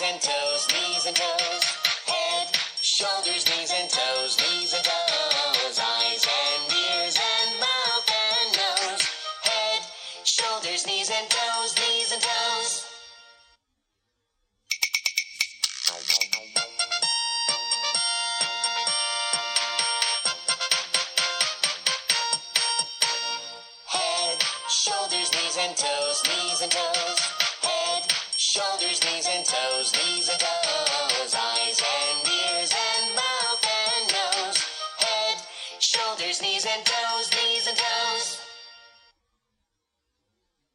knees and toes. Head, shoulders, knees and toes, knees and toes. Eyes and ears and mouth and nose. Head, shoulders, knees and toes, knees and toes. Head, shoulders, knees and toes, knees and toes eyes and toes, knees and toes, eyes and ears and mouth and nose, head, shoulders, knees and toes, knees